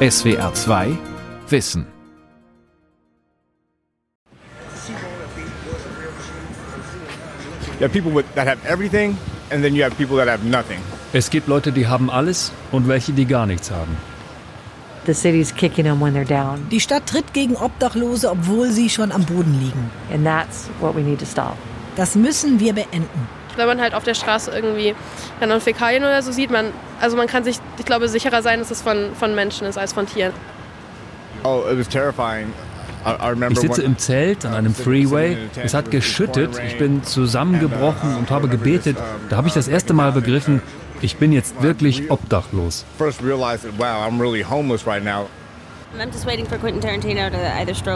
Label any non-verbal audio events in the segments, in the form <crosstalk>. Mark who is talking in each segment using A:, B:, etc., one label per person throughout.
A: SWR 2 Wissen.
B: Es gibt Leute, die haben alles und welche, die gar nichts haben.
C: The city's kicking them when they're down.
D: Die Stadt tritt gegen Obdachlose, obwohl sie schon am Boden liegen.
C: And that's what we need to stop.
D: Das müssen wir beenden.
E: Wenn man halt auf der Straße irgendwie dann Fäkalien oder so sieht, man, also man kann sich, ich glaube, sicherer sein, dass es von, von Menschen ist als von Tieren.
F: Oh, it was terrifying.
B: Ich sitze im Zelt an einem Freeway. Es hat geschüttet. Ich bin zusammengebrochen und habe gebetet. Da habe ich das erste Mal begriffen, ich bin jetzt wirklich obdachlos.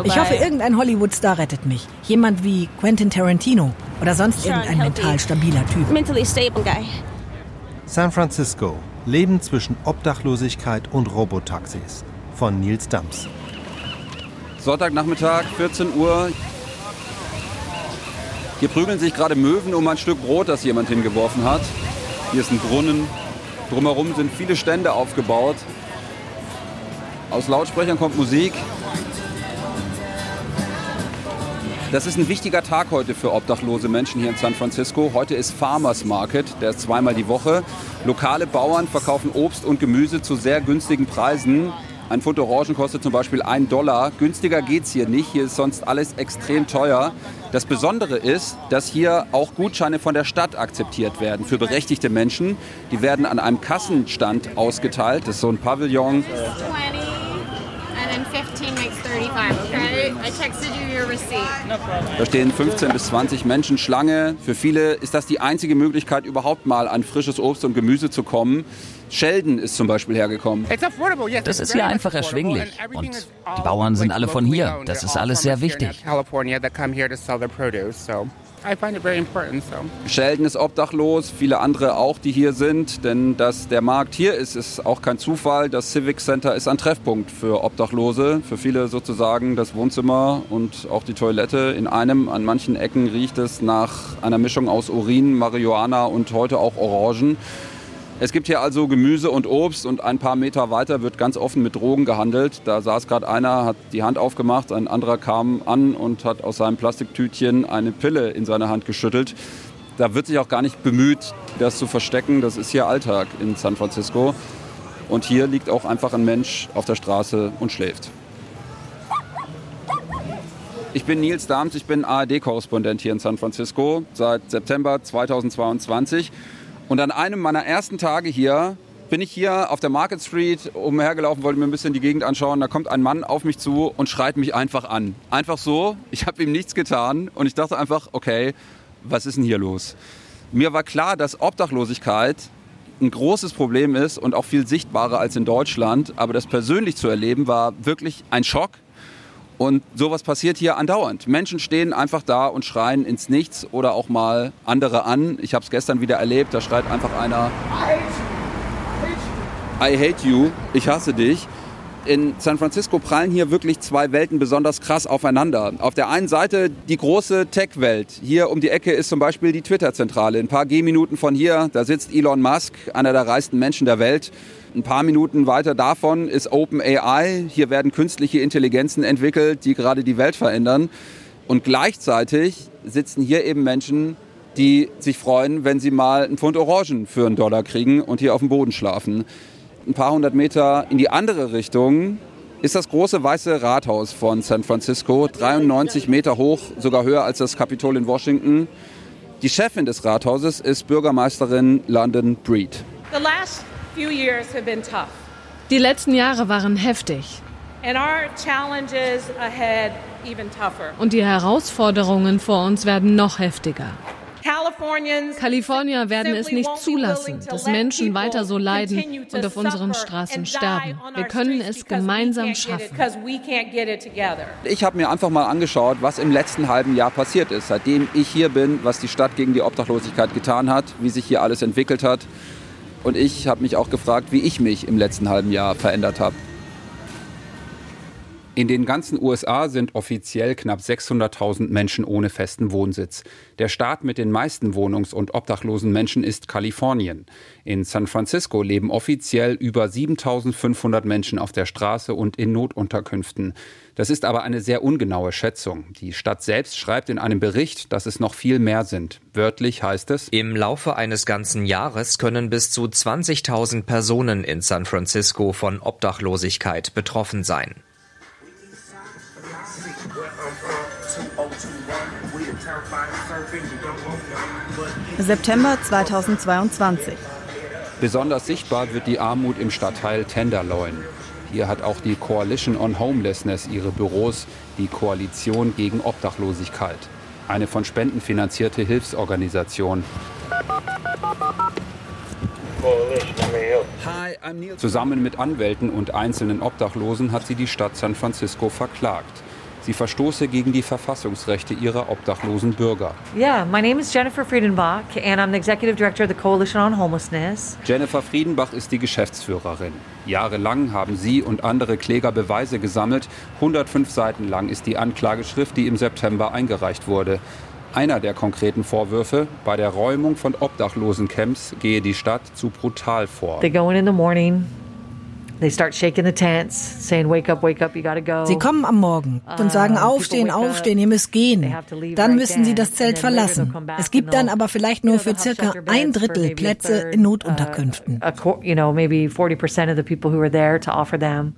D: Ich hoffe, irgendein Hollywood-Star rettet mich. Jemand wie Quentin Tarantino oder sonst irgendein mental stabiler Typ.
G: San Francisco. Leben zwischen Obdachlosigkeit und Robotaxis. Von Nils Dams.
H: Sonntagnachmittag, 14 Uhr. Hier prügeln sich gerade Möwen um ein Stück Brot, das jemand hingeworfen hat. Hier ist ein Brunnen. Drumherum sind viele Stände aufgebaut. Aus Lautsprechern kommt Musik. Das ist ein wichtiger Tag heute für obdachlose Menschen hier in San Francisco. Heute ist Farmers Market, der ist zweimal die Woche. Lokale Bauern verkaufen Obst und Gemüse zu sehr günstigen Preisen. Ein Pfund Orangen kostet zum Beispiel 1 Dollar. Günstiger geht es hier nicht. Hier ist sonst alles extrem teuer. Das Besondere ist, dass hier auch Gutscheine von der Stadt akzeptiert werden für berechtigte Menschen. Die werden an einem Kassenstand ausgeteilt. Das ist so ein Pavillon. Da stehen 15 bis 20 Menschen Schlange. Für viele ist das die einzige Möglichkeit, überhaupt mal an frisches Obst und Gemüse zu kommen. Sheldon ist zum Beispiel hergekommen.
I: Das ist hier einfach erschwinglich. Und die Bauern sind alle von hier. Das ist alles sehr wichtig.
H: Sheldon ist obdachlos, viele andere auch, die hier sind. Denn dass der Markt hier ist, ist auch kein Zufall. Das Civic Center ist ein Treffpunkt für Obdachlose. Für viele sozusagen das Wohnzimmer und auch die Toilette in einem. An manchen Ecken riecht es nach einer Mischung aus Urin, Marihuana und heute auch Orangen. Es gibt hier also Gemüse und Obst und ein paar Meter weiter wird ganz offen mit Drogen gehandelt. Da saß gerade einer, hat die Hand aufgemacht, ein anderer kam an und hat aus seinem Plastiktütchen eine Pille in seine Hand geschüttelt. Da wird sich auch gar nicht bemüht, das zu verstecken. Das ist hier Alltag in San Francisco. Und hier liegt auch einfach ein Mensch auf der Straße und schläft. Ich bin Nils Dahms, ich bin ARD-Korrespondent hier in San Francisco seit September 2022. Und an einem meiner ersten Tage hier bin ich hier auf der Market Street umhergelaufen, wollte mir ein bisschen die Gegend anschauen. Da kommt ein Mann auf mich zu und schreit mich einfach an. Einfach so. Ich habe ihm nichts getan und ich dachte einfach, okay, was ist denn hier los? Mir war klar, dass Obdachlosigkeit ein großes Problem ist und auch viel sichtbarer als in Deutschland. Aber das persönlich zu erleben war wirklich ein Schock. Und sowas passiert hier andauernd. Menschen stehen einfach da und schreien ins Nichts oder auch mal andere an. Ich habe es gestern wieder erlebt, da schreit einfach einer I hate you, ich hasse dich. In San Francisco prallen hier wirklich zwei Welten besonders krass aufeinander. Auf der einen Seite die große Tech-Welt. Hier um die Ecke ist zum Beispiel die Twitter-Zentrale. Ein paar Gehminuten von hier, da sitzt Elon Musk, einer der reichsten Menschen der Welt. Ein paar Minuten weiter davon ist OpenAI. Hier werden künstliche Intelligenzen entwickelt, die gerade die Welt verändern. Und gleichzeitig sitzen hier eben Menschen, die sich freuen, wenn sie mal einen Pfund Orangen für einen Dollar kriegen und hier auf dem Boden schlafen. Ein paar hundert Meter in die andere Richtung ist das große weiße Rathaus von San Francisco, 93 Meter hoch, sogar höher als das Kapitol in Washington. Die Chefin des Rathauses ist Bürgermeisterin London Breed.
J: Die letzten Jahre waren heftig. Und die Herausforderungen vor uns werden noch heftiger. Kalifornier werden es nicht zulassen, dass Menschen weiter so leiden und auf unseren Straßen sterben. Wir können es gemeinsam schaffen.
H: Ich habe mir einfach mal angeschaut, was im letzten halben Jahr passiert ist, seitdem ich hier bin, was die Stadt gegen die Obdachlosigkeit getan hat, wie sich hier alles entwickelt hat. Und ich habe mich auch gefragt, wie ich mich im letzten halben Jahr verändert habe. In den ganzen USA sind offiziell knapp 600.000 Menschen ohne festen Wohnsitz. Der Staat mit den meisten wohnungs- und obdachlosen Menschen ist Kalifornien. In San Francisco leben offiziell über 7.500 Menschen auf der Straße und in Notunterkünften. Das ist aber eine sehr ungenaue Schätzung. Die Stadt selbst schreibt in einem Bericht, dass es noch viel mehr sind. Wörtlich heißt es,
K: im Laufe eines ganzen Jahres können bis zu 20.000 Personen in San Francisco von Obdachlosigkeit betroffen sein.
L: September 2022.
H: Besonders sichtbar wird die Armut im Stadtteil Tenderloin. Hier hat auch die Coalition on Homelessness ihre Büros, die Koalition gegen Obdachlosigkeit. Eine von Spenden finanzierte Hilfsorganisation. Zusammen mit Anwälten und einzelnen Obdachlosen hat sie die Stadt San Francisco verklagt. Sie verstoße gegen die Verfassungsrechte ihrer obdachlosen Bürger.
C: Yeah, my name is Jennifer Friedenbach and I'm the executive director of the Coalition on Homelessness.
H: Jennifer Friedenbach ist die Geschäftsführerin. Jahrelang haben sie und andere Kläger Beweise gesammelt. 105 Seiten lang ist die Anklageschrift, die im September eingereicht wurde. Einer der konkreten Vorwürfe, bei der Räumung von Obdachlosencamps gehe die Stadt zu brutal vor.
C: They go in in the morning,
D: Sie kommen am Morgen und sagen, aufstehen, aufstehen, ihr müsst gehen. Dann müssen sie das Zelt verlassen. Es gibt dann aber vielleicht nur für circa ein Drittel Plätze in Notunterkünften.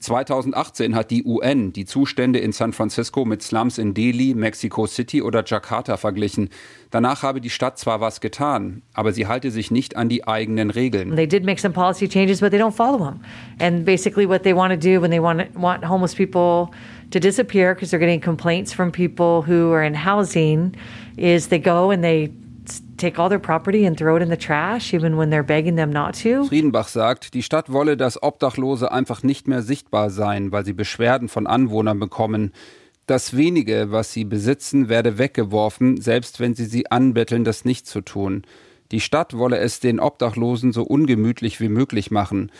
H: 2018 hat die UN die Zustände in San Francisco mit Slums in Delhi, Mexico City oder Jakarta verglichen. Danach habe die Stadt zwar was getan, aber sie halte sich nicht an die eigenen Regeln.
C: They did make some policy changes, but they don't follow them. And basically what they want to do when they want want homeless people to disappear because they're getting complaints from people who are in housing is they go and they take all their property and throw it in the trash, even when they're begging them not to.
H: Friedenbach sagt, die Stadt wolle, dass Obdachlose einfach nicht mehr sichtbar seien, weil sie Beschwerden von Anwohnern bekommen. Das wenige, was sie besitzen, werde weggeworfen, selbst wenn sie sie anbetteln, das nicht zu tun. Die Stadt wolle es den Obdachlosen so ungemütlich wie möglich machen.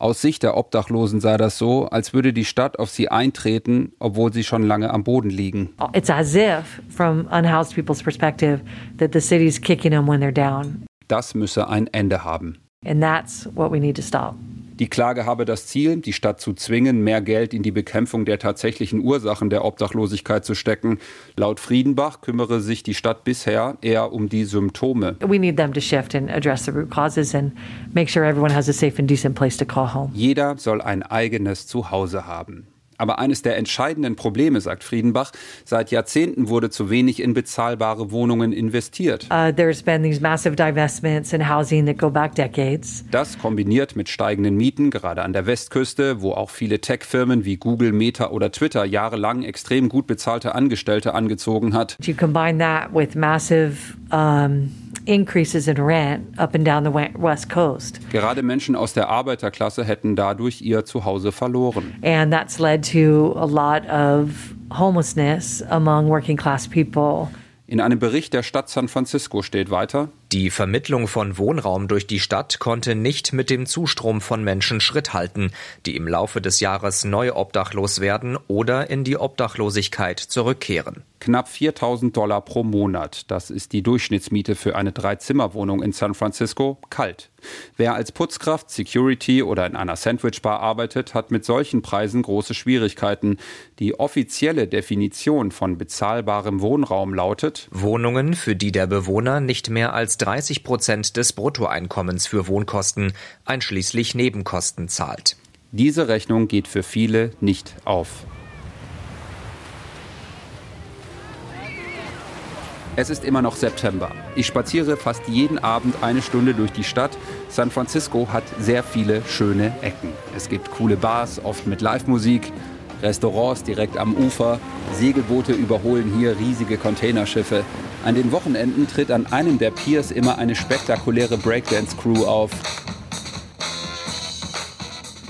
H: Aus Sicht der Obdachlosen sei das so, als würde die Stadt auf sie eintreten, obwohl sie schon lange am Boden liegen.
C: It's as if, from unhoused people's perspective, that the city's kicking them when they're down.
H: Das müsse ein Ende haben.
C: And that's what we need to stop.
H: Die Klage habe das Ziel, die Stadt zu zwingen, mehr Geld in die Bekämpfung der tatsächlichen Ursachen der Obdachlosigkeit zu stecken. Laut Friedenbach kümmere sich die Stadt bisher eher um die Symptome.
C: We need them to shift and address the root causes and make sure everyone has a safe and decent place to call home.
H: Jeder soll ein eigenes Zuhause haben. Aber eines der entscheidenden Probleme, sagt Friedenbach, seit Jahrzehnten wurde zu wenig in bezahlbare Wohnungen investiert.
C: Uh, in.
H: Das kombiniert mit steigenden Mieten, gerade an der Westküste, wo auch viele Tech-Firmen wie Google, Meta oder Twitter jahrelang extrem gut bezahlte Angestellte angezogen hat.
C: You combine that with massive um increases in rent up and down the west coast.
H: Gerade Menschen aus der Arbeiterklasse hätten dadurch ihr Zuhause verloren.
C: And that's led to a lot of homelessness among working class people.
H: In einem Bericht der Stadt San Francisco steht weiter,
K: die Vermittlung von Wohnraum durch die Stadt konnte nicht mit dem Zustrom von Menschen Schritt halten, die im Laufe des Jahres neu obdachlos werden oder in die Obdachlosigkeit zurückkehren.
H: Knapp 4000 Dollar pro Monat, das ist die Durchschnittsmiete für eine Dreizimmerwohnung in San Francisco, kalt. Wer als Putzkraft, Security oder in einer Sandwichbar arbeitet, hat mit solchen Preisen große Schwierigkeiten. Die offizielle Definition von bezahlbarem Wohnraum lautet
K: Wohnungen, für die der Bewohner nicht mehr als 30 Prozent des Bruttoeinkommens für Wohnkosten einschließlich Nebenkosten zahlt.
H: Diese Rechnung geht für viele nicht auf. Es ist immer noch September. Ich spaziere fast jeden Abend eine Stunde durch die Stadt. San Francisco hat sehr viele schöne Ecken. Es gibt coole Bars, oft mit Live-Musik, Restaurants direkt am Ufer, Segelboote überholen hier riesige Containerschiffe. An den Wochenenden tritt an einem der Piers immer eine spektakuläre Breakdance-Crew auf.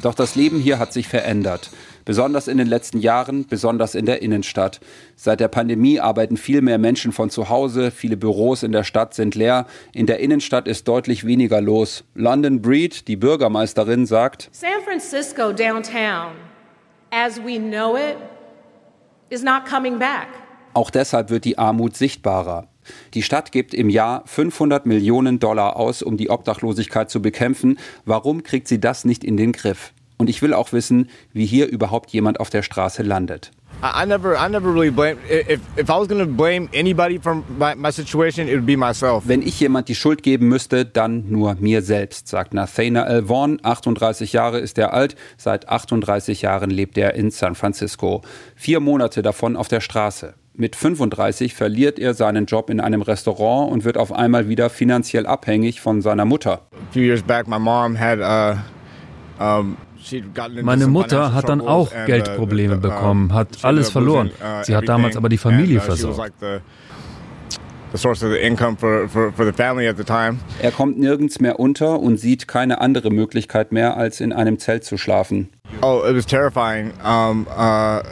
H: Doch das Leben hier hat sich verändert. Besonders in den letzten Jahren, besonders in der Innenstadt. Seit der Pandemie arbeiten viel mehr Menschen von zu Hause, viele Büros in der Stadt sind leer, in der Innenstadt ist deutlich weniger los. London Breed, die Bürgermeisterin, sagt,
M: San Francisco downtown, as we know it, is not coming back.
H: Auch deshalb wird die Armut sichtbarer. Die Stadt gibt im Jahr 500 Millionen Dollar aus, um die Obdachlosigkeit zu bekämpfen. Warum kriegt sie das nicht in den Griff? Und ich will auch wissen, wie hier überhaupt jemand auf der Straße landet.
F: I never, I never really blame. If, if I was to blame anybody from my, my situation, it would be myself.
H: Wenn ich jemand die Schuld geben müsste, dann nur mir selbst, sagt Nathaniel Vaughn. 38 Jahre ist er alt. Seit 38 Jahren lebt er in San Francisco. Vier Monate davon auf der Straße. Mit 35 verliert er seinen Job in einem Restaurant und wird auf einmal wieder finanziell abhängig von seiner Mutter.
F: A few years back, my mom had uh,
B: meine Mutter hat dann auch uh, Geldprobleme bekommen, hat alles verloren.
F: uh,
B: Sie hat damals aber die Familie versorgt.
H: Er kommt nirgends mehr unter und sieht keine andere Möglichkeit mehr, als in einem Zelt zu schlafen.
F: Oh, it was terrifying. Um, uh,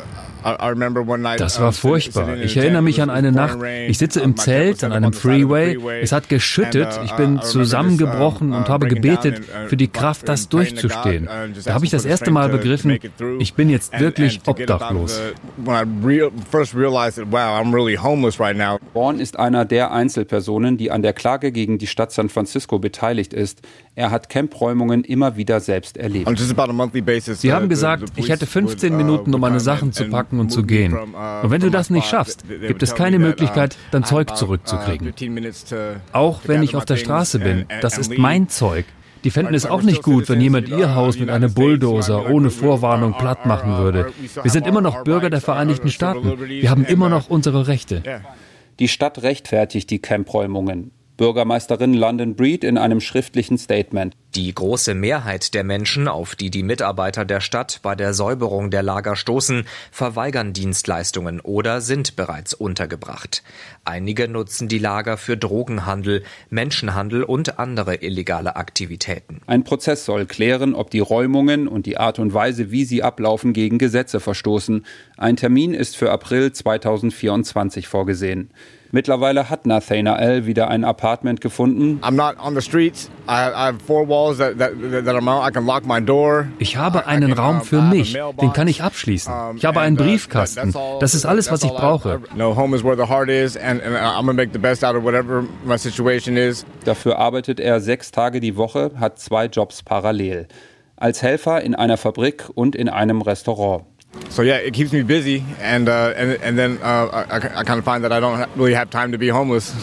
B: das war furchtbar. Ich erinnere mich an eine Nacht. Ich sitze im Zelt an einem Freeway. Es hat geschüttet. Ich bin zusammengebrochen und habe gebetet für die Kraft, das durchzustehen. Da habe ich das erste Mal begriffen, ich bin jetzt wirklich obdachlos.
H: Vaughn ist einer der Einzelpersonen, die an der Klage gegen die Stadt San Francisco beteiligt ist. Er hat Campräumungen immer wieder selbst erlebt.
B: Sie haben gesagt, ich hätte 15 Minuten, um meine Sachen zu packen und zu gehen. Und wenn du das nicht schaffst, gibt es keine Möglichkeit, dein Zeug zurückzukriegen. Auch wenn ich auf der Straße bin, das ist mein Zeug. Die fänden es auch nicht gut, wenn jemand ihr Haus mit einem Bulldozer ohne Vorwarnung platt machen würde. Wir sind immer noch Bürger der Vereinigten Staaten. Wir haben immer noch unsere Rechte.
H: Die Stadt rechtfertigt die Campräumungen. Bürgermeisterin London Breed in einem schriftlichen Statement.
K: Die große Mehrheit der Menschen, auf die die Mitarbeiter der Stadt bei der Säuberung der Lager stoßen, verweigern Dienstleistungen oder sind bereits untergebracht. Einige nutzen die Lager für Drogenhandel, Menschenhandel und andere illegale Aktivitäten.
H: Ein Prozess soll klären, ob die Räumungen und die Art und Weise, wie sie ablaufen, gegen Gesetze verstoßen. Ein Termin ist für April 2024 vorgesehen. Mittlerweile hat Nathanael wieder ein Apartment gefunden.
B: Ich habe einen Raum für mich, den kann ich abschließen. Ich habe einen uh, Briefkasten. Das ist alles, was ich brauche.
H: Dafür arbeitet er sechs Tage die Woche, hat zwei Jobs parallel. Als Helfer in einer Fabrik und in einem Restaurant.
F: So yeah, it keeps me busy, and uh, and, and then uh, I, I kind of find that I don't really have time to be homeless.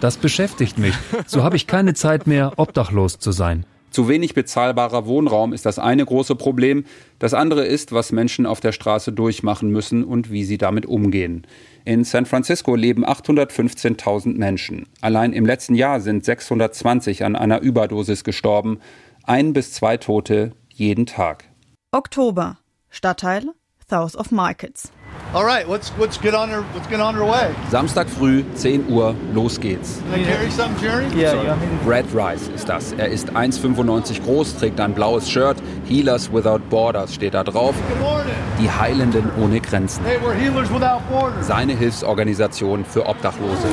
B: Das beschäftigt mich. So habe ich keine Zeit mehr, obdachlos zu sein.
H: Zu wenig bezahlbarer Wohnraum ist das eine große Problem. Das andere ist, was Menschen auf der Straße durchmachen müssen und wie sie damit umgehen. In San Francisco leben 815.000 Menschen. Allein im letzten Jahr sind 620 an einer Überdosis gestorben. Ein bis zwei Tote jeden Tag.
L: Oktober. Stadtteil south of Markets.
N: All right, let's let's get on our let's get on our way.
H: Samstag früh, 10 Uhr, los geht's.
N: Carry something, Jerry?
H: Yeah, Brad Rice ist das. Er ist 1,95 groß, trägt ein blaues Shirt. Healers Without Borders steht da drauf. Die Heilenden ohne Grenzen.
N: Hey, we're Healers Without Borders.
H: Seine Hilfsorganisation für Obdachlose.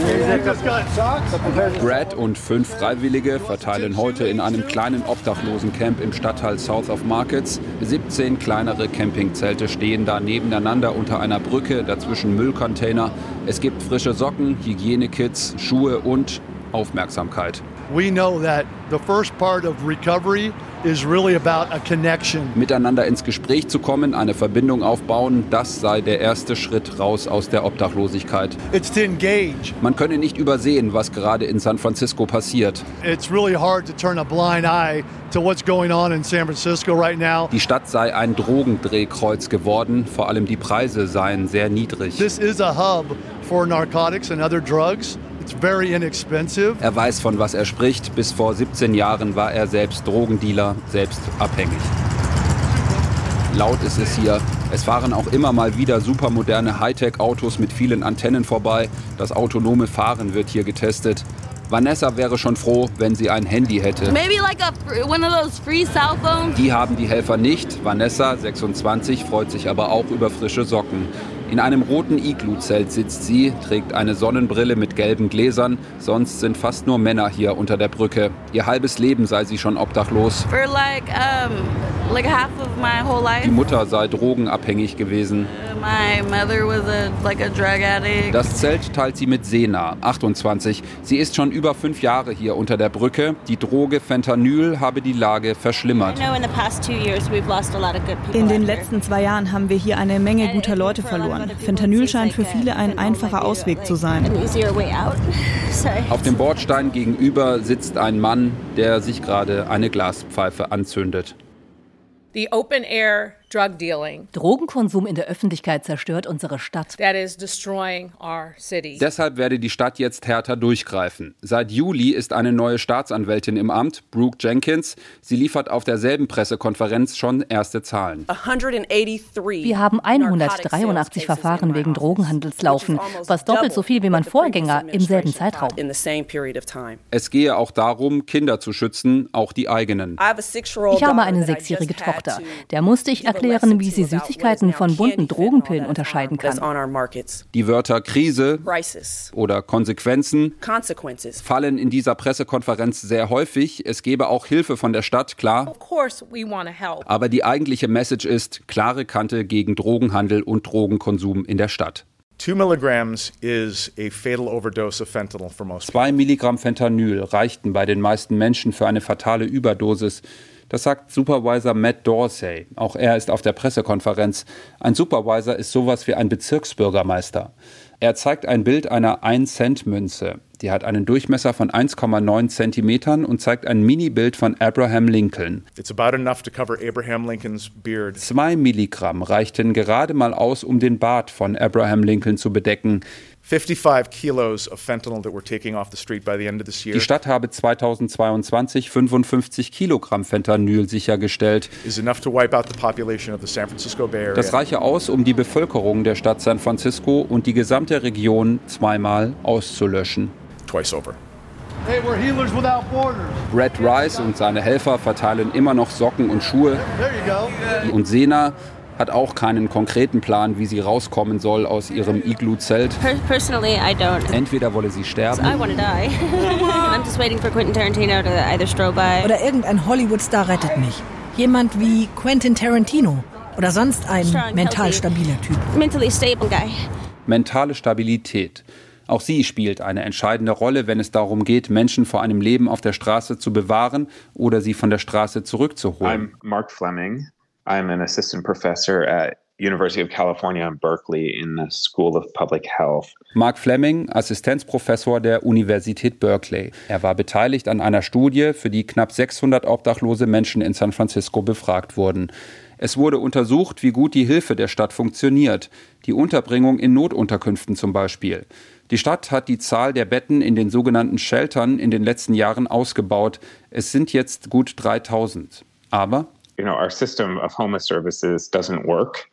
H: Brad und fünf Freiwillige verteilen heute in einem kleinen Obdachlosencamp im Stadtteil South of Markets. 17 kleinere Campingzelte stehen da nebeneinander unter einer Brücke, dazwischen Müllcontainer. Es gibt frische Socken, Hygienekits, Schuhe und Aufmerksamkeit.
N: We know that the first part of recovery is really about a connection.
H: Miteinander ins Gespräch zu kommen, eine Verbindung aufbauen, das sei der erste Schritt raus aus der Obdachlosigkeit.
N: It's to engage.
H: Man könne nicht übersehen, was gerade in San Francisco passiert.
N: It's really hard to turn a blind eye to what's going on in San Francisco right now.
H: Die Stadt sei ein Drogendrehkreuz geworden, vor allem die Preise seien sehr niedrig.
N: This is a hub for narcotics and other drugs.
H: Er weiß, von was er spricht. Bis vor 17 Jahren war er selbst Drogendealer, selbst abhängig. Laut ist es hier. Es fahren auch immer mal wieder supermoderne Hightech-Autos mit vielen Antennen vorbei. Das autonome Fahren wird hier getestet. Vanessa wäre schon froh, wenn sie ein Handy hätte.
O: Like
H: die haben die Helfer nicht. Vanessa, 26, freut sich aber auch über frische Socken. In einem roten Iglu-Zelt sitzt sie, trägt eine Sonnenbrille mit gelben Gläsern. Sonst sind fast nur Männer hier unter der Brücke. Ihr halbes Leben sei sie schon obdachlos.
O: Like, um
H: Die Mutter sei drogenabhängig gewesen. Das Zelt teilt sie mit Sena, 28. Sie ist schon über fünf Jahre hier unter der Brücke. Die Droge Fentanyl habe die Lage verschlimmert.
L: In den letzten zwei Jahren haben wir hier eine Menge guter Leute verloren. Fentanyl scheint für viele ein einfacher Ausweg zu sein.
H: Auf dem Bordstein gegenüber sitzt ein Mann, der sich gerade eine Glaspfeife anzündet.
M: The open air.
O: Drogenkonsum in der Öffentlichkeit zerstört unsere Stadt.
M: That is destroying our city.
H: Deshalb werde die Stadt jetzt härter durchgreifen. Seit Juli ist eine neue Staatsanwältin im Amt, Brooke Jenkins. Sie liefert auf derselben Pressekonferenz schon erste Zahlen.
O: Wir haben 183 Verfahren wegen Drogenhandels laufen, was doppelt so viel wie mein Vorgänger im selben Zeitraum.
H: Es gehe auch darum, Kinder zu schützen, auch die eigenen.
O: Ich habe eine sechsjährige Tochter. Der musste ich erklären, erklären, wie sie Süßigkeiten von bunten Drogenpillen unterscheiden kann.
H: Die Wörter Krise oder Konsequenzen fallen in dieser Pressekonferenz sehr häufig. Es gebe auch Hilfe von der Stadt, klar. Aber die eigentliche Message ist klare Kante gegen Drogenhandel und Drogenkonsum in der Stadt. Zwei Milligramm Fentanyl reichten bei den meisten Menschen für eine fatale Überdosis. Das sagt Supervisor Matt Dorsey. Auch er ist auf der Pressekonferenz. Ein Supervisor ist sowas wie ein Bezirksbürgermeister. Er zeigt ein Bild einer 1-Cent-Münze. Die hat einen Durchmesser von 1,9 Zentimetern und zeigt ein Mini-Bild von Abraham Lincoln. Abraham Zwei Milligramm reichten gerade mal aus, um den Bart von Abraham Lincoln zu bedecken. 55 kilos of fentanyl that we're taking off the street by the end of this year. Die Stadt habe 2022 55 Kilogramm Fentanyl sichergestellt. Is enough to wipe out the population of the San Francisco Bay Area. Das reiche aus, um die Bevölkerung der Stadt San Francisco und die gesamte Region zweimal auszulöschen. Twice over. Hey, we're healers without borders. Brad Rice und seine Helfer verteilen immer noch Socken und Schuhe. There you go. Und Sena hat auch keinen konkreten Plan, wie sie rauskommen soll aus ihrem Igloo-Zelt. Entweder wolle sie sterben. <laughs>
D: Oder irgendein Hollywood-Star rettet mich. Jemand wie Quentin Tarantino. Oder sonst ein mental stabiler Typ.
H: Mentale Stabilität. Auch sie spielt eine entscheidende Rolle, wenn es darum geht, Menschen vor einem Leben auf der Straße zu bewahren oder sie von der Straße zurückzuholen.
P: I'm Mark Fleming. I'm an assistant professor at University of California in Berkeley in the School of Public Health.
H: Mark Fleming, Assistenzprofessor der Universität Berkeley. Er war beteiligt an einer Studie, für die knapp 600 obdachlose Menschen in San Francisco befragt wurden. Es wurde untersucht, wie gut die Hilfe der Stadt funktioniert, die Unterbringung in Notunterkünften zum Beispiel. Die Stadt hat die Zahl der Betten in den sogenannten Sheltern in den letzten Jahren ausgebaut. Es sind jetzt gut 3000. Aber
P: you know, our system of homeless services doesn't work.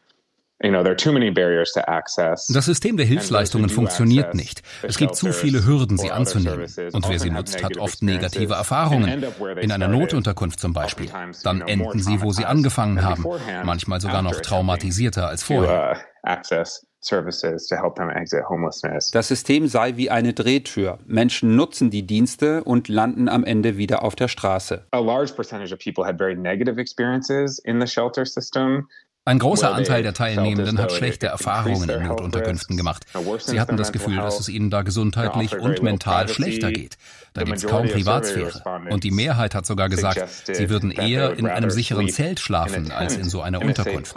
B: Das System der Hilfsleistungen funktioniert nicht. Es gibt zu viele Hürden, sie anzunehmen. Und wer sie nutzt, hat oft negative Erfahrungen. In einer Notunterkunft zum Beispiel. Dann enden sie, wo sie angefangen haben. Manchmal sogar noch traumatisierter als vorher. Uh,
H: das System sei wie eine Drehtür. Menschen nutzen die Dienste und landen am Ende wieder auf der Straße.
B: Ein großer Anteil der Teilnehmenden hat schlechte Erfahrungen in Notunterkünften gemacht. Sie hatten das Gefühl, dass es ihnen da gesundheitlich und mental schlechter geht. Da gibt es kaum Privatsphäre. Und die Mehrheit hat sogar gesagt, sie würden eher in einem sicheren Zelt schlafen als in so einer Unterkunft.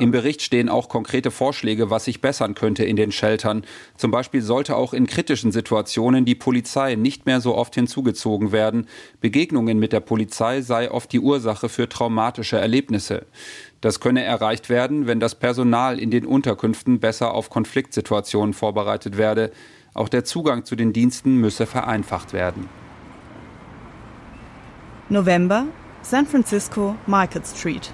H: Im Bericht stehen auch konkrete Vorschläge, was sich bessern könnte in den Sheltern. Zum Beispiel sollte auch in kritischen Situationen die Polizei nicht mehr so oft hinzugezogen werden. Begegnungen mit der Polizei sei oft die Ursache für traumatische Erlebnisse. Das könne erreicht werden, wenn das Personal in den Unterkünften besser auf Konfliktsituationen vorbereitet werde. Auch der Zugang zu den Diensten müsse vereinfacht werden.
L: November, San Francisco, Market Street.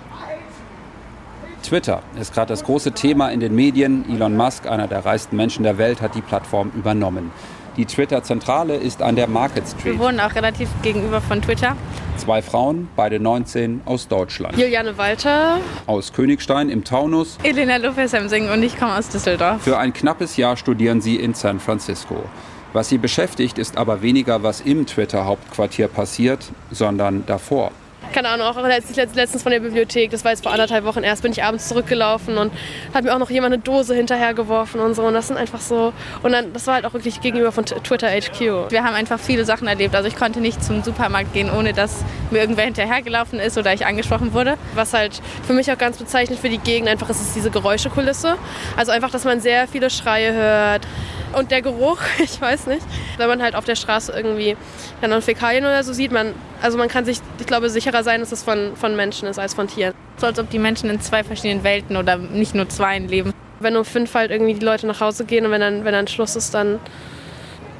H: Twitter ist gerade das große Thema in den Medien. Elon Musk, einer der reichsten Menschen der Welt, hat die Plattform übernommen. Die Twitter-Zentrale ist an der Market Street.
E: Wir wohnen auch relativ gegenüber von Twitter.
H: Zwei Frauen, beide 19, aus Deutschland.
E: Juliane Walter.
H: Aus Königstein im Taunus.
E: Elena Lopez-Hemsing und ich komme aus Düsseldorf.
H: Für ein knappes Jahr studieren sie in San Francisco. Was sie beschäftigt, ist aber weniger, was im Twitter-Hauptquartier passiert, sondern davor
E: keine Ahnung, auch letztens von der Bibliothek, das war jetzt vor anderthalb Wochen erst, bin ich abends zurückgelaufen und hat mir auch noch jemand eine Dose hinterhergeworfen und so. Und das sind einfach so. Und dann, das war halt auch wirklich gegenüber von Twitter HQ.
Q: Wir haben einfach viele Sachen erlebt. Also ich konnte nicht zum Supermarkt gehen, ohne dass mir irgendwer hinterhergelaufen ist oder ich angesprochen wurde.
E: Was halt für mich auch ganz bezeichnend für die Gegend einfach ist, ist diese Geräuschekulisse. Also einfach, dass man sehr viele Schreie hört. Und der Geruch, <laughs> ich weiß nicht, wenn man halt auf der Straße irgendwie dann Fäkalien oder so sieht, man, also man kann sich, ich glaube, sicherer sein, dass es von, von Menschen ist als von Tieren.
Q: So als ob die Menschen in zwei verschiedenen Welten oder nicht nur zwei leben.
E: Wenn um fünf halt irgendwie die Leute nach Hause gehen und wenn dann, wenn dann Schluss ist, dann,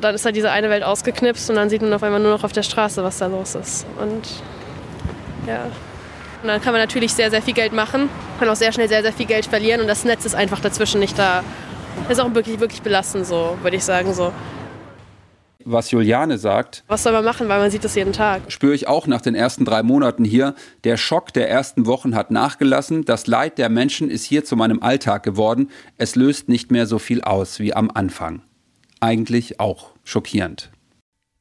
E: dann ist halt diese eine Welt ausgeknipst und dann sieht man auf einmal nur noch auf der Straße, was da los ist. Und ja. Und dann kann man natürlich sehr, sehr viel Geld machen, kann auch sehr schnell sehr, sehr viel Geld verlieren und das Netz ist einfach dazwischen nicht da. Das ist auch wirklich, wirklich belastend, so, würde ich sagen. So
H: was Juliane sagt.
E: Was soll man machen, weil man sieht das jeden Tag.
H: Spüre ich auch nach den ersten drei Monaten hier. Der Schock der ersten Wochen hat nachgelassen. Das Leid der Menschen ist hier zu meinem Alltag geworden. Es löst nicht mehr so viel aus wie am Anfang. Eigentlich auch schockierend.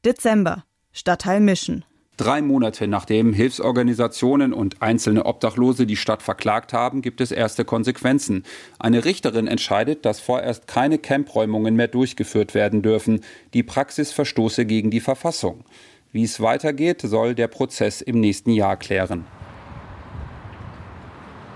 L: Dezember. Stadtteil Mischen.
H: Drei Monate nachdem Hilfsorganisationen und einzelne Obdachlose die Stadt verklagt haben, gibt es erste Konsequenzen. Eine Richterin entscheidet, dass vorerst keine Campräumungen mehr durchgeführt werden dürfen. Die Praxis verstoße gegen die Verfassung. Wie es weitergeht, soll der Prozess im nächsten Jahr klären.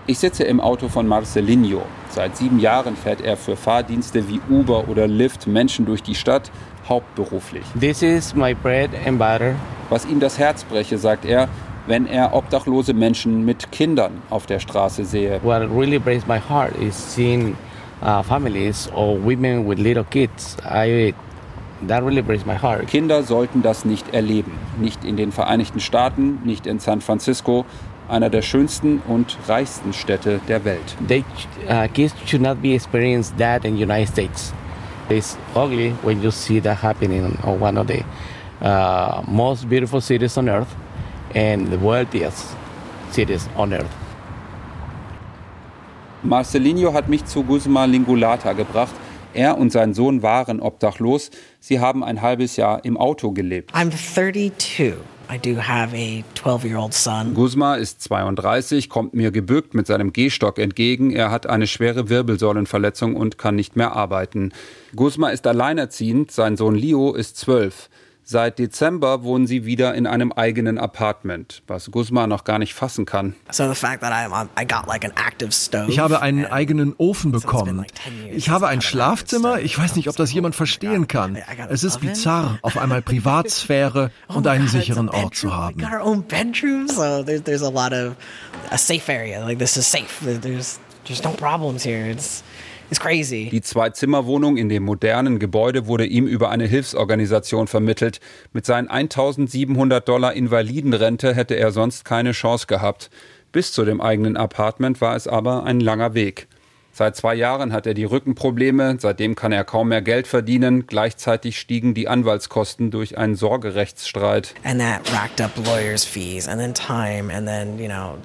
H: Ich sitze im Auto von Marcelinho. Seit sieben Jahren fährt er für Fahrdienste wie Uber oder Lyft Menschen durch die Stadt, hauptberuflich.
R: This is my bread and butter.
H: Was ihm das Herz breche, sagt er, wenn er obdachlose Menschen mit Kindern auf der Straße sehe.
R: What really breaks my heart is seeing uh, families or women with little kids. I That really breaks my heart.
H: Kinder sollten das nicht erleben. Nicht in den Vereinigten Staaten, nicht in San Francisco, einer der schönsten und reichsten Städte der Welt.
R: They, uh, kids should not be experiencing that in the United States. It's ugly when you see that happening on one of the uh, most beautiful cities on earth and the wealthiest cities on earth.
H: Marcelinho hat mich zu Guzma Lingulata gebracht. Er und sein Sohn waren obdachlos. Sie haben ein halbes Jahr im Auto gelebt.
S: I'm 32. I do have a 12-year-old son.
H: Guzma ist 32, kommt mir gebückt mit seinem Gehstock entgegen. Er hat eine schwere Wirbelsäulenverletzung und kann nicht mehr arbeiten. Guzma ist alleinerziehend, sein Sohn Leo ist 12. Seit Dezember wohnen sie wieder in einem eigenen Apartment, was Guzma noch gar nicht fassen kann.
T: Ich habe einen eigenen Ofen bekommen. Ich habe ein Schlafzimmer. Ich weiß nicht, ob das jemand verstehen kann. Es ist bizarr, auf einmal <laughs> Privatsphäre oh und einen sicheren Ort zu haben.
H: Die Zwei-Zimmer-Wohnung in dem modernen Gebäude wurde ihm über eine Hilfsorganisation vermittelt. Mit seinen 1700 Dollar Invalidenrente hätte er sonst keine Chance gehabt. Bis zu dem eigenen Apartment war es aber ein langer Weg. Seit zwei Jahren hat er die Rückenprobleme, seitdem kann er kaum mehr Geld verdienen. Gleichzeitig stiegen die Anwaltskosten durch einen Sorgerechtsstreit. And that racked up lawyers' fees and then time and then, you know,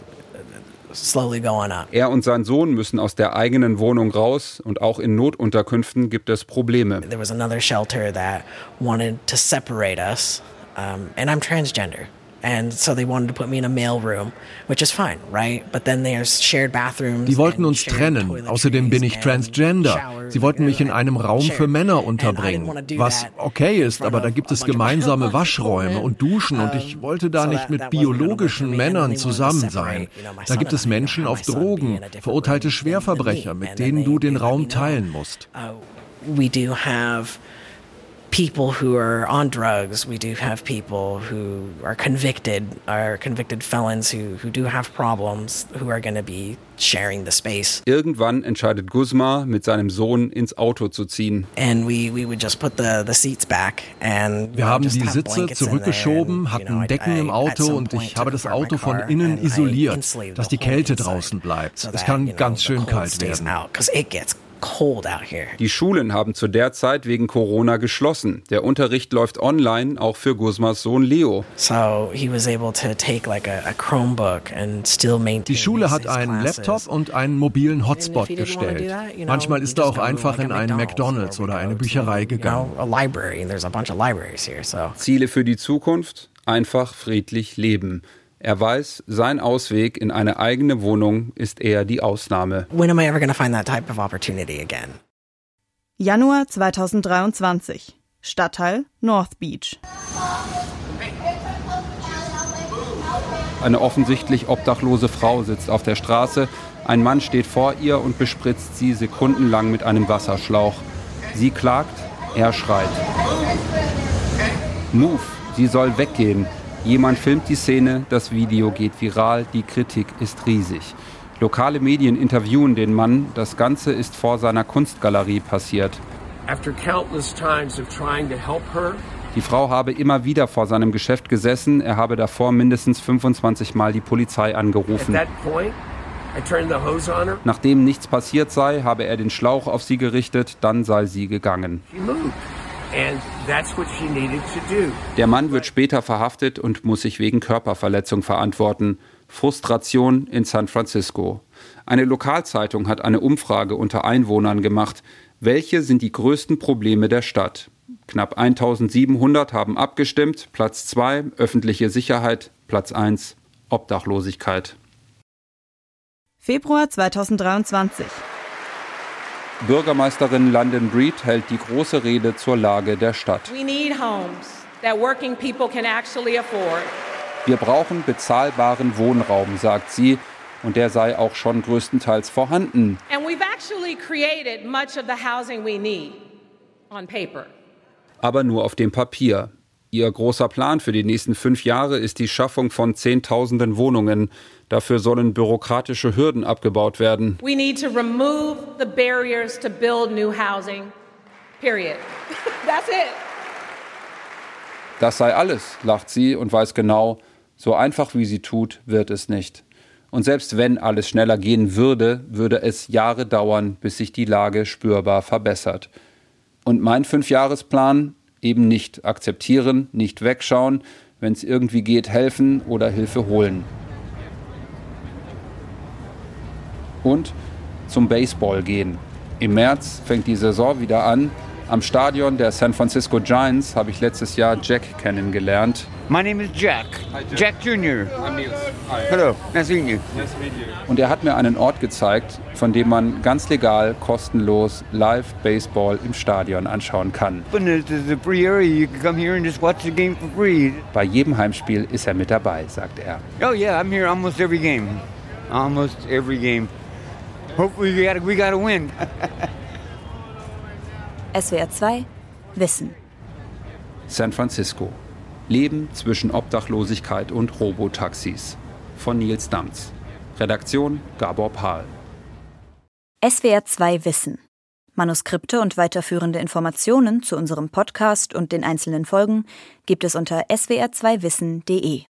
H: slowly going up. Er und sein Sohn müssen aus der eigenen Wohnung raus und auch in Notunterkünften gibt es Probleme.
S: There was another shelter that wanted to separate us, um, and I'm transgender. And so they wanted to put me in a male room, which is fine, right? But then there's shared bathrooms.
T: Die wollten uns trennen. Außerdem bin ich transgender. Sie wollten mich in einem Raum für Männer unterbringen. Was okay ist, aber da gibt es gemeinsame Waschräume und Duschen und ich wollte da nicht mit biologischen Männern zusammen sein. Da gibt es Menschen auf Drogen, verurteilte Schwerverbrecher, mit denen du den Raum teilen musst. Uh,
S: we do have people who are on drugs. We do have people who are convicted, are convicted felons who, who do have problems, who are going to be sharing the space.
H: Irgendwann entscheidet Guzma, mit seinem Sohn ins Auto zu ziehen.
S: And we, we would just put the, the seats back and
T: Wir haben die Sitze zurückgeschoben, hatten Decken im Auto und ich habe das Auto von innen isoliert, dass die Kälte draußen bleibt. Es kann ganz schön kalt werden.
H: Die Schulen haben zu der Zeit wegen Corona geschlossen. Der Unterricht läuft online, auch für Guzmas Sohn Leo.
T: Die Schule hat einen Laptop und einen mobilen Hotspot gestellt. Manchmal ist er auch einfach in einen McDonald's oder eine Bücherei gegangen.
H: Ziele für die Zukunft? Einfach friedlich leben. Er weiß, sein Ausweg in eine eigene Wohnung ist eher die Ausnahme.
S: When am I ever going to find that type of opportunity again?
L: Januar 2023. Stadtteil North Beach.
H: Eine offensichtlich obdachlose Frau sitzt auf der Straße. Ein Mann steht vor ihr und bespritzt sie sekundenlang mit einem Wasserschlauch. Sie klagt, er schreit. Move, sie soll weggehen. Jemand filmt die Szene, das Video geht viral, die Kritik ist riesig. Lokale Medien interviewen den Mann, das Ganze ist vor seiner Kunstgalerie passiert. Die Frau habe immer wieder vor seinem Geschäft gesessen, er habe davor mindestens 25 Mal die Polizei angerufen. Nachdem nichts passiert sei, habe er den Schlauch auf sie gerichtet, dann sei sie gegangen. Der Mann wird später verhaftet und muss sich wegen Körperverletzung verantworten. Frustration in San Francisco. Eine Lokalzeitung hat eine Umfrage unter Einwohnern gemacht. Welche sind die größten Probleme der Stadt? Knapp 1700 haben abgestimmt. Platz 2 öffentliche Sicherheit, Platz 1 Obdachlosigkeit.
L: Februar 2023.
H: Bürgermeisterin London Breed hält die große Rede zur Lage der Stadt. Wir brauchen bezahlbaren Wohnraum, sagt sie, und der sei auch schon größtenteils vorhanden. Aber nur auf dem Papier. Ihr großer Plan für die nächsten fünf Jahre ist die Schaffung von Zehntausenden Wohnungen. Dafür sollen bürokratische Hürden abgebaut werden.
M: We need to remove the barriers to build new housing. Period. <laughs> That's it.
H: Das sei alles, lacht sie und weiß genau, so einfach wie sie tut, wird es nicht. Und selbst wenn alles schneller gehen würde, würde es Jahre dauern, bis sich die Lage spürbar verbessert. Und mein Fünfjahresplan eben nicht akzeptieren, nicht wegschauen, wenn es irgendwie geht, helfen oder Hilfe holen. und zum Baseball gehen. Im März fängt die Saison wieder an. Am Stadion der San Francisco Giants habe ich letztes Jahr Jack kennengelernt.
U: My name is Jack. Jack, Jack Jr. I'm Niels. Hi. Hello, nice meeting you. Nice
H: to meet you. Und er hat mir einen Ort gezeigt, von dem man ganz legal, kostenlos Live Baseball im Stadion anschauen kann. Bei jedem Heimspiel ist er mit dabei, sagt er.
U: Oh yeah, I'm here almost every game. Almost every game. Hopefully we gotta, we gotta win. <laughs>
O: SWR 2 Wissen.
H: San Francisco. Leben zwischen Obdachlosigkeit und Robotaxis. Von Nils Damz. Redaktion Gabor Pahl.
O: SWR 2 Wissen. Manuskripte und weiterführende Informationen zu unserem Podcast und den einzelnen Folgen gibt es unter swr2wissen.de.